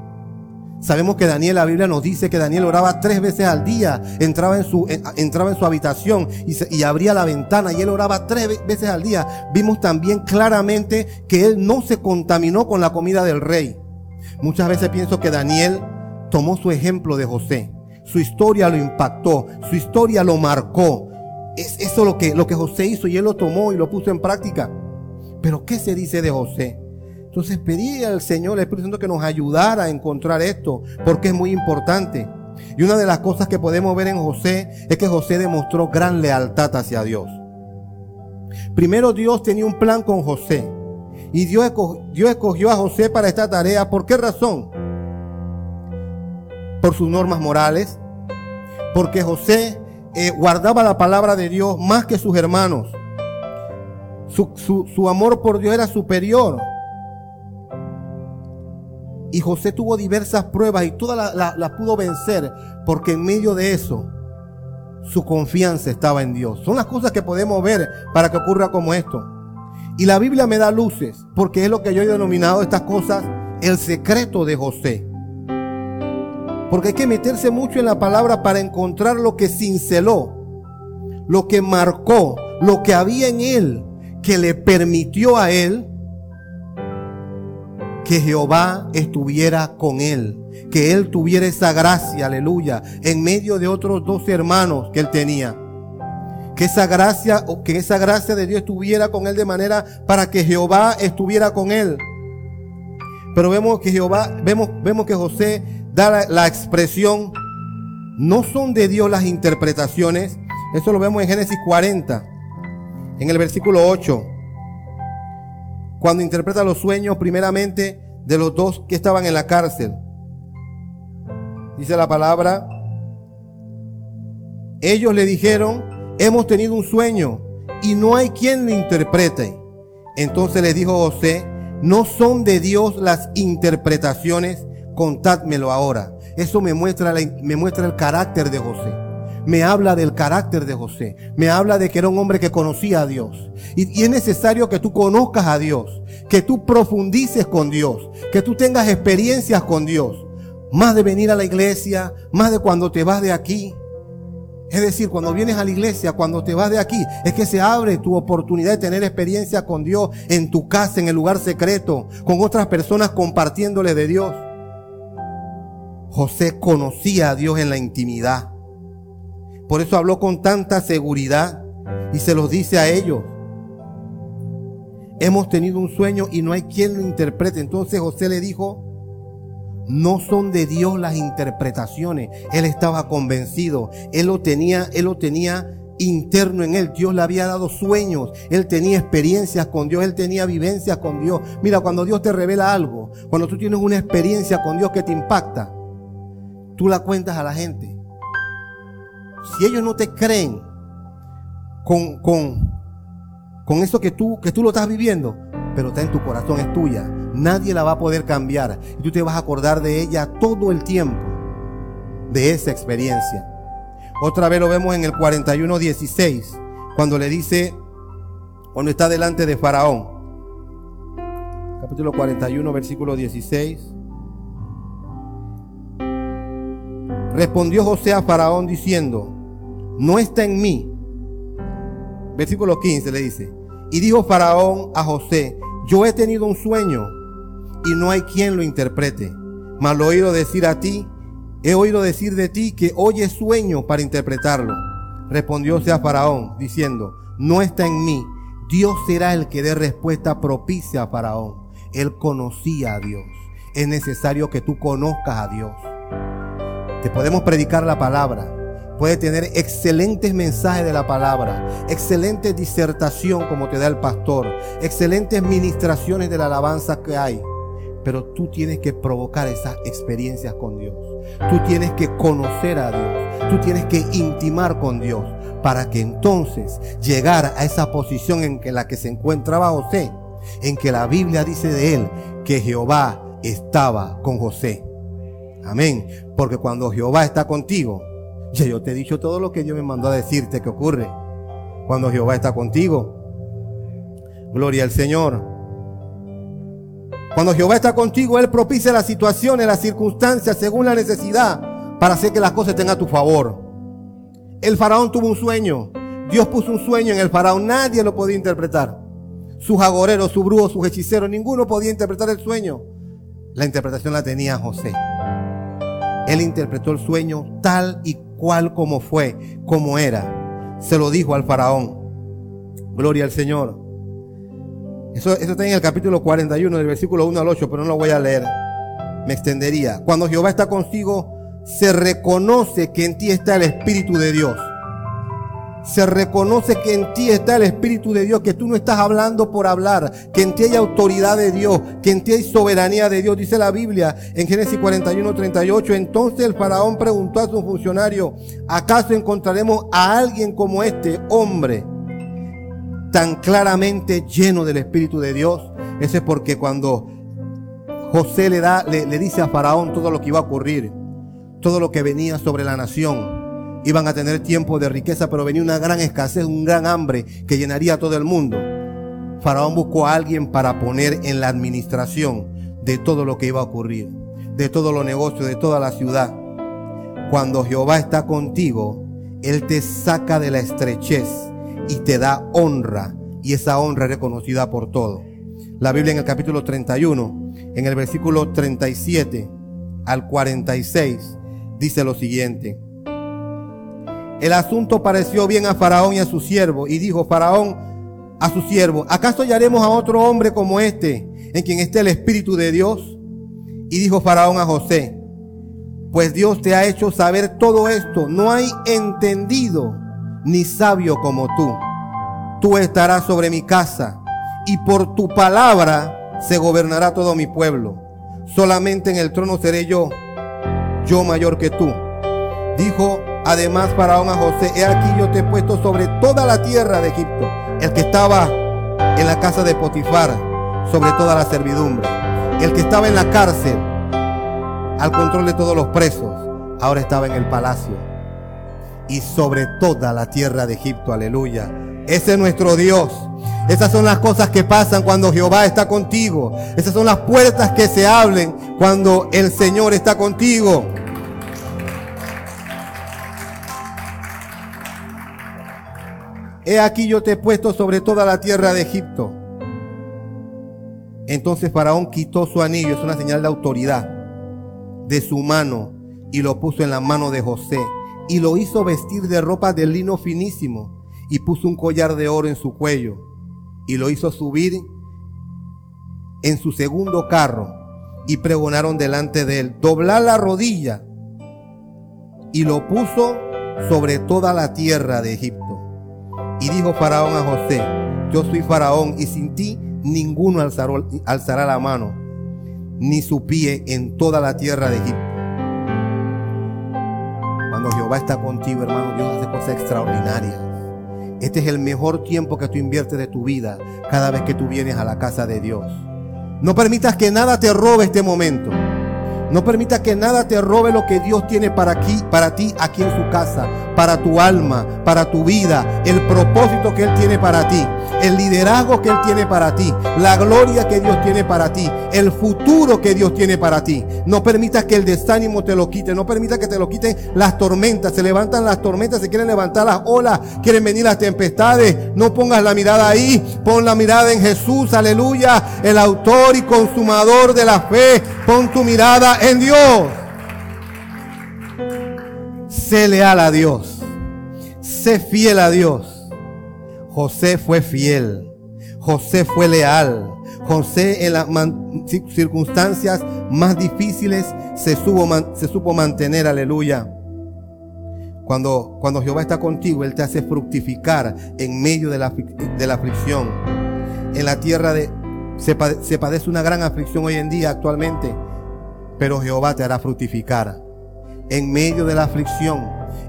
Sabemos que Daniel, la Biblia nos dice que Daniel oraba tres veces al día, entraba en su, entraba en su habitación y, y abría la ventana y él oraba tres veces al día. Vimos también claramente que él no se contaminó con la comida del rey. Muchas veces pienso que Daniel tomó su ejemplo de José. Su historia lo impactó, su historia lo marcó. Es eso lo que, lo que José hizo y él lo tomó y lo puso en práctica. Pero ¿qué se dice de José? Entonces pedí al Señor, el Espíritu Santo, que nos ayudara a encontrar esto, porque es muy importante. Y una de las cosas que podemos ver en José es que José demostró gran lealtad hacia Dios. Primero Dios tenía un plan con José. Y Dios escogió, Dios escogió a José para esta tarea. ¿Por qué razón? Por sus normas morales. Porque José eh, guardaba la palabra de Dios más que sus hermanos. Su, su, su amor por Dios era superior. Y José tuvo diversas pruebas y todas las la, la pudo vencer porque en medio de eso su confianza estaba en Dios. Son las cosas que podemos ver para que ocurra como esto. Y la Biblia me da luces porque es lo que yo he denominado estas cosas el secreto de José. Porque hay que meterse mucho en la palabra para encontrar lo que cinceló, lo que marcó, lo que había en él que le permitió a él que Jehová estuviera con él, que él tuviera esa gracia, aleluya, en medio de otros dos hermanos que él tenía. Que esa gracia, que esa gracia de Dios estuviera con él de manera para que Jehová estuviera con él. Pero vemos que Jehová, vemos, vemos que José da la, la expresión, no son de Dios las interpretaciones. Eso lo vemos en Génesis 40, en el versículo 8 cuando interpreta los sueños primeramente de los dos que estaban en la cárcel. Dice la palabra, ellos le dijeron, hemos tenido un sueño y no hay quien lo interprete. Entonces le dijo José, no son de Dios las interpretaciones, contádmelo ahora. Eso me muestra, me muestra el carácter de José me habla del carácter de José, me habla de que era un hombre que conocía a Dios. Y, es necesario que tú conozcas a Dios, que tú profundices con Dios, que tú tengas experiencias con Dios, más de venir a la iglesia, más de cuando te vas de aquí. Es decir, cuando vienes a la iglesia, cuando te vas de aquí, es que se abre tu oportunidad de tener experiencia con Dios en tu casa, en el lugar secreto, con otras personas compartiéndole de Dios. José conocía a Dios en la intimidad. Por eso habló con tanta seguridad y se los dice a ellos. Hemos tenido un sueño y no hay quien lo interprete. Entonces José le dijo, no son de Dios las interpretaciones. Él estaba convencido. Él lo tenía, él lo tenía interno en él. Dios le había dado sueños. Él tenía experiencias con Dios. Él tenía vivencias con Dios. Mira, cuando Dios te revela algo, cuando tú tienes una experiencia con Dios que te impacta, tú la cuentas a la gente si ellos no te creen con, con, con eso que tú, que tú lo estás viviendo, pero está en tu corazón, es tuya, nadie la va a poder cambiar. Y tú te vas a acordar de ella todo el tiempo, de esa experiencia. Otra vez lo vemos en el 41.16, cuando le dice, cuando está delante de Faraón. Capítulo 41, versículo 16. Respondió José a Faraón diciendo, no está en mí. Versículo 15 le dice, y dijo Faraón a José, yo he tenido un sueño y no hay quien lo interprete, mas lo he oído decir a ti, he oído decir de ti que oyes sueño para interpretarlo. respondióse a Faraón, diciendo, no está en mí, Dios será el que dé respuesta propicia a Faraón. Él conocía a Dios. Es necesario que tú conozcas a Dios. Te podemos predicar la palabra. Puede tener excelentes mensajes de la palabra, excelente disertación como te da el pastor, excelentes ministraciones de la alabanza que hay. Pero tú tienes que provocar esas experiencias con Dios. Tú tienes que conocer a Dios. Tú tienes que intimar con Dios para que entonces llegar a esa posición en que la que se encontraba José, en que la Biblia dice de él que Jehová estaba con José. Amén. Porque cuando Jehová está contigo, yo te he dicho todo lo que Dios me mandó a decirte que ocurre. Cuando Jehová está contigo. Gloria al Señor. Cuando Jehová está contigo, Él propicia las situaciones, las circunstancias según la necesidad para hacer que las cosas estén a tu favor. El faraón tuvo un sueño. Dios puso un sueño en el faraón. Nadie lo podía interpretar. Sus agoreros, sus brujos, sus hechiceros, ninguno podía interpretar el sueño. La interpretación la tenía José. Él interpretó el sueño tal y cual como fue, como era. Se lo dijo al faraón. Gloria al Señor. Eso, eso está en el capítulo 41, del versículo 1 al 8, pero no lo voy a leer. Me extendería. Cuando Jehová está consigo, se reconoce que en ti está el Espíritu de Dios. Se reconoce que en ti está el Espíritu de Dios, que tú no estás hablando por hablar, que en ti hay autoridad de Dios, que en ti hay soberanía de Dios. Dice la Biblia en Génesis 41, 38. Entonces el faraón preguntó a su funcionario, ¿acaso encontraremos a alguien como este hombre tan claramente lleno del Espíritu de Dios? Ese es porque cuando José le da, le, le dice a Faraón todo lo que iba a ocurrir, todo lo que venía sobre la nación. Iban a tener tiempo de riqueza, pero venía una gran escasez, un gran hambre que llenaría a todo el mundo. Faraón buscó a alguien para poner en la administración de todo lo que iba a ocurrir, de todos los negocios, de toda la ciudad. Cuando Jehová está contigo, Él te saca de la estrechez y te da honra, y esa honra es reconocida por todo. La Biblia en el capítulo 31, en el versículo 37 al 46, dice lo siguiente. El asunto pareció bien a Faraón y a su siervo, y dijo Faraón a su siervo, ¿acaso hallaremos a otro hombre como este, en quien esté el Espíritu de Dios? Y dijo Faraón a José, pues Dios te ha hecho saber todo esto, no hay entendido ni sabio como tú. Tú estarás sobre mi casa, y por tu palabra se gobernará todo mi pueblo. Solamente en el trono seré yo yo mayor que tú. Dijo además Faraón a José, he aquí yo te he puesto sobre toda la tierra de Egipto, el que estaba en la casa de Potifar, sobre toda la servidumbre, el que estaba en la cárcel, al control de todos los presos, ahora estaba en el palacio, y sobre toda la tierra de Egipto, aleluya. Ese es nuestro Dios. Esas son las cosas que pasan cuando Jehová está contigo. Esas son las puertas que se abren cuando el Señor está contigo. He aquí yo te he puesto sobre toda la tierra de Egipto. Entonces Faraón quitó su anillo, es una señal de autoridad, de su mano y lo puso en la mano de José y lo hizo vestir de ropa de lino finísimo y puso un collar de oro en su cuello y lo hizo subir en su segundo carro y pregonaron delante de él, doblar la rodilla y lo puso sobre toda la tierra de Egipto. Y dijo Faraón a José, yo soy Faraón y sin ti ninguno alzará la mano, ni su pie en toda la tierra de Egipto. Cuando Jehová está contigo, hermano, Dios hace cosas extraordinarias. Este es el mejor tiempo que tú inviertes de tu vida cada vez que tú vienes a la casa de Dios. No permitas que nada te robe este momento. No permita que nada te robe lo que Dios tiene para aquí, para ti aquí en su casa, para tu alma, para tu vida, el propósito que Él tiene para ti, el liderazgo que Él tiene para ti, la gloria que Dios tiene para ti, el futuro que Dios tiene para ti. No permitas que el desánimo te lo quite, no permita que te lo quiten las tormentas. Se levantan las tormentas, se quieren levantar las olas, quieren venir las tempestades. No pongas la mirada ahí, pon la mirada en Jesús, aleluya, el autor y consumador de la fe. Pon tu mirada en Dios. Sé leal a Dios. sé fiel a Dios. José fue fiel. José fue leal. José en las circunstancias más difíciles se, supo mantener, aleluya. Cuando, cuando Jehová está contigo, Él te hace fructificar en medio de la, de la aflicción. En la tierra de, se, padece una gran aflicción hoy en día actualmente, pero Jehová te hará fructificar. En medio de la aflicción,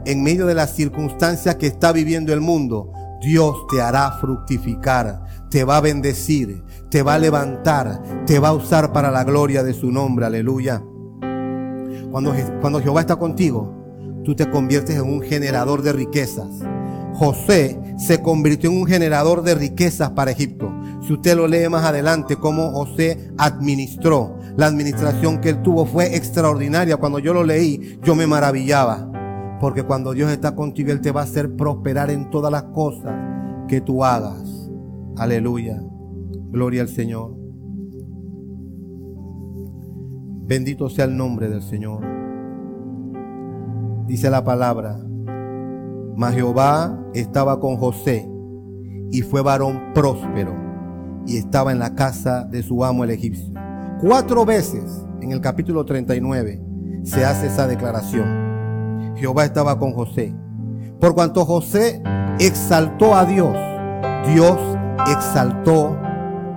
en medio de las circunstancias que está viviendo el mundo, Dios te hará fructificar, te va a bendecir, te va a levantar, te va a usar para la gloria de su nombre, aleluya. Cuando, cuando Jehová está contigo, tú te conviertes en un generador de riquezas. José se convirtió en un generador de riquezas para Egipto. Si usted lo lee más adelante, cómo José administró, la administración que él tuvo fue extraordinaria. Cuando yo lo leí, yo me maravillaba. Porque cuando Dios está contigo, Él te va a hacer prosperar en todas las cosas que tú hagas. Aleluya. Gloria al Señor. Bendito sea el nombre del Señor. Dice la palabra, mas Jehová estaba con José y fue varón próspero y estaba en la casa de su amo el egipcio. Cuatro veces en el capítulo 39 se hace esa declaración. Jehová estaba con José. Por cuanto José exaltó a Dios, Dios exaltó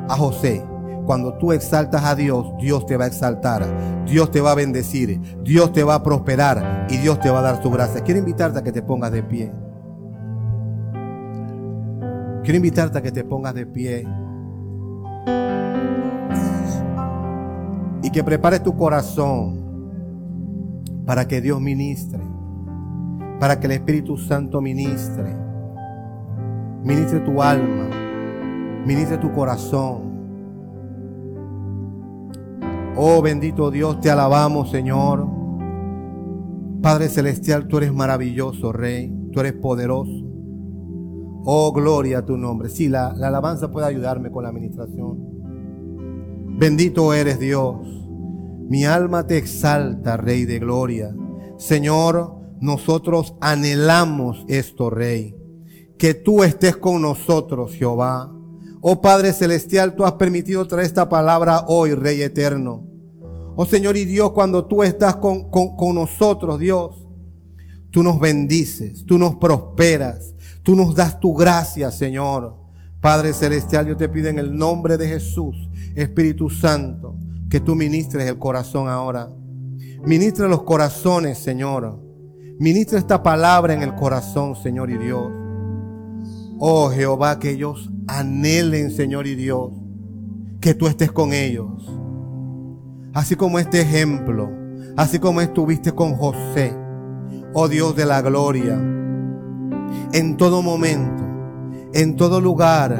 a José. Cuando tú exaltas a Dios, Dios te va a exaltar, Dios te va a bendecir, Dios te va a prosperar y Dios te va a dar su gracia. Quiero invitarte a que te pongas de pie. Quiero invitarte a que te pongas de pie. Y que prepares tu corazón para que Dios ministre. Para que el Espíritu Santo ministre. Ministre tu alma. Ministre tu corazón. Oh bendito Dios, te alabamos Señor. Padre Celestial, tú eres maravilloso, Rey. Tú eres poderoso. Oh, gloria a tu nombre. Sí, la, la alabanza puede ayudarme con la administración. Bendito eres Dios. Mi alma te exalta, Rey de gloria. Señor, nosotros anhelamos esto, Rey. Que tú estés con nosotros, Jehová. Oh Padre Celestial, tú has permitido traer esta palabra hoy, Rey eterno. Oh Señor y Dios, cuando tú estás con, con, nosotros, Dios, tú nos bendices, tú nos prosperas, tú nos das tu gracia, Señor. Padre Celestial, yo te pido en el nombre de Jesús, Espíritu Santo, que tú ministres el corazón ahora. Ministra los corazones, Señor. Ministra esta palabra en el corazón, Señor y Dios. Oh Jehová, que ellos anhelen, Señor y Dios, que tú estés con ellos Así como este ejemplo, así como estuviste con José, oh Dios de la gloria, en todo momento, en todo lugar,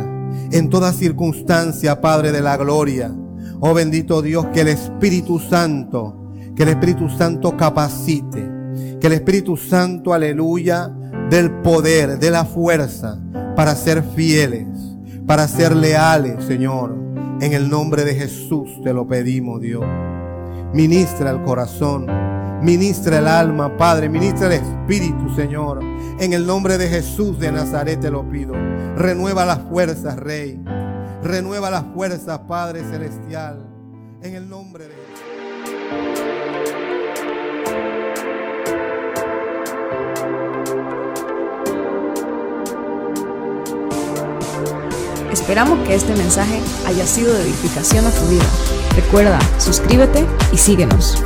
en toda circunstancia, Padre de la gloria. Oh bendito Dios, que el Espíritu Santo, que el Espíritu Santo capacite, que el Espíritu Santo, aleluya, del poder, de la fuerza para ser fieles, para ser leales, Señor en el nombre de Jesús te lo pedimos, Dios. Ministra el corazón, ministra el alma, Padre, ministra el espíritu, Señor. En el nombre de Jesús de Nazaret te lo pido. Renueva las fuerzas, Rey. Renueva las fuerzas, Padre Celestial. En el nombre de. Esperamos que este mensaje haya sido de edificación a tu vida. Recuerda, suscríbete y síguenos.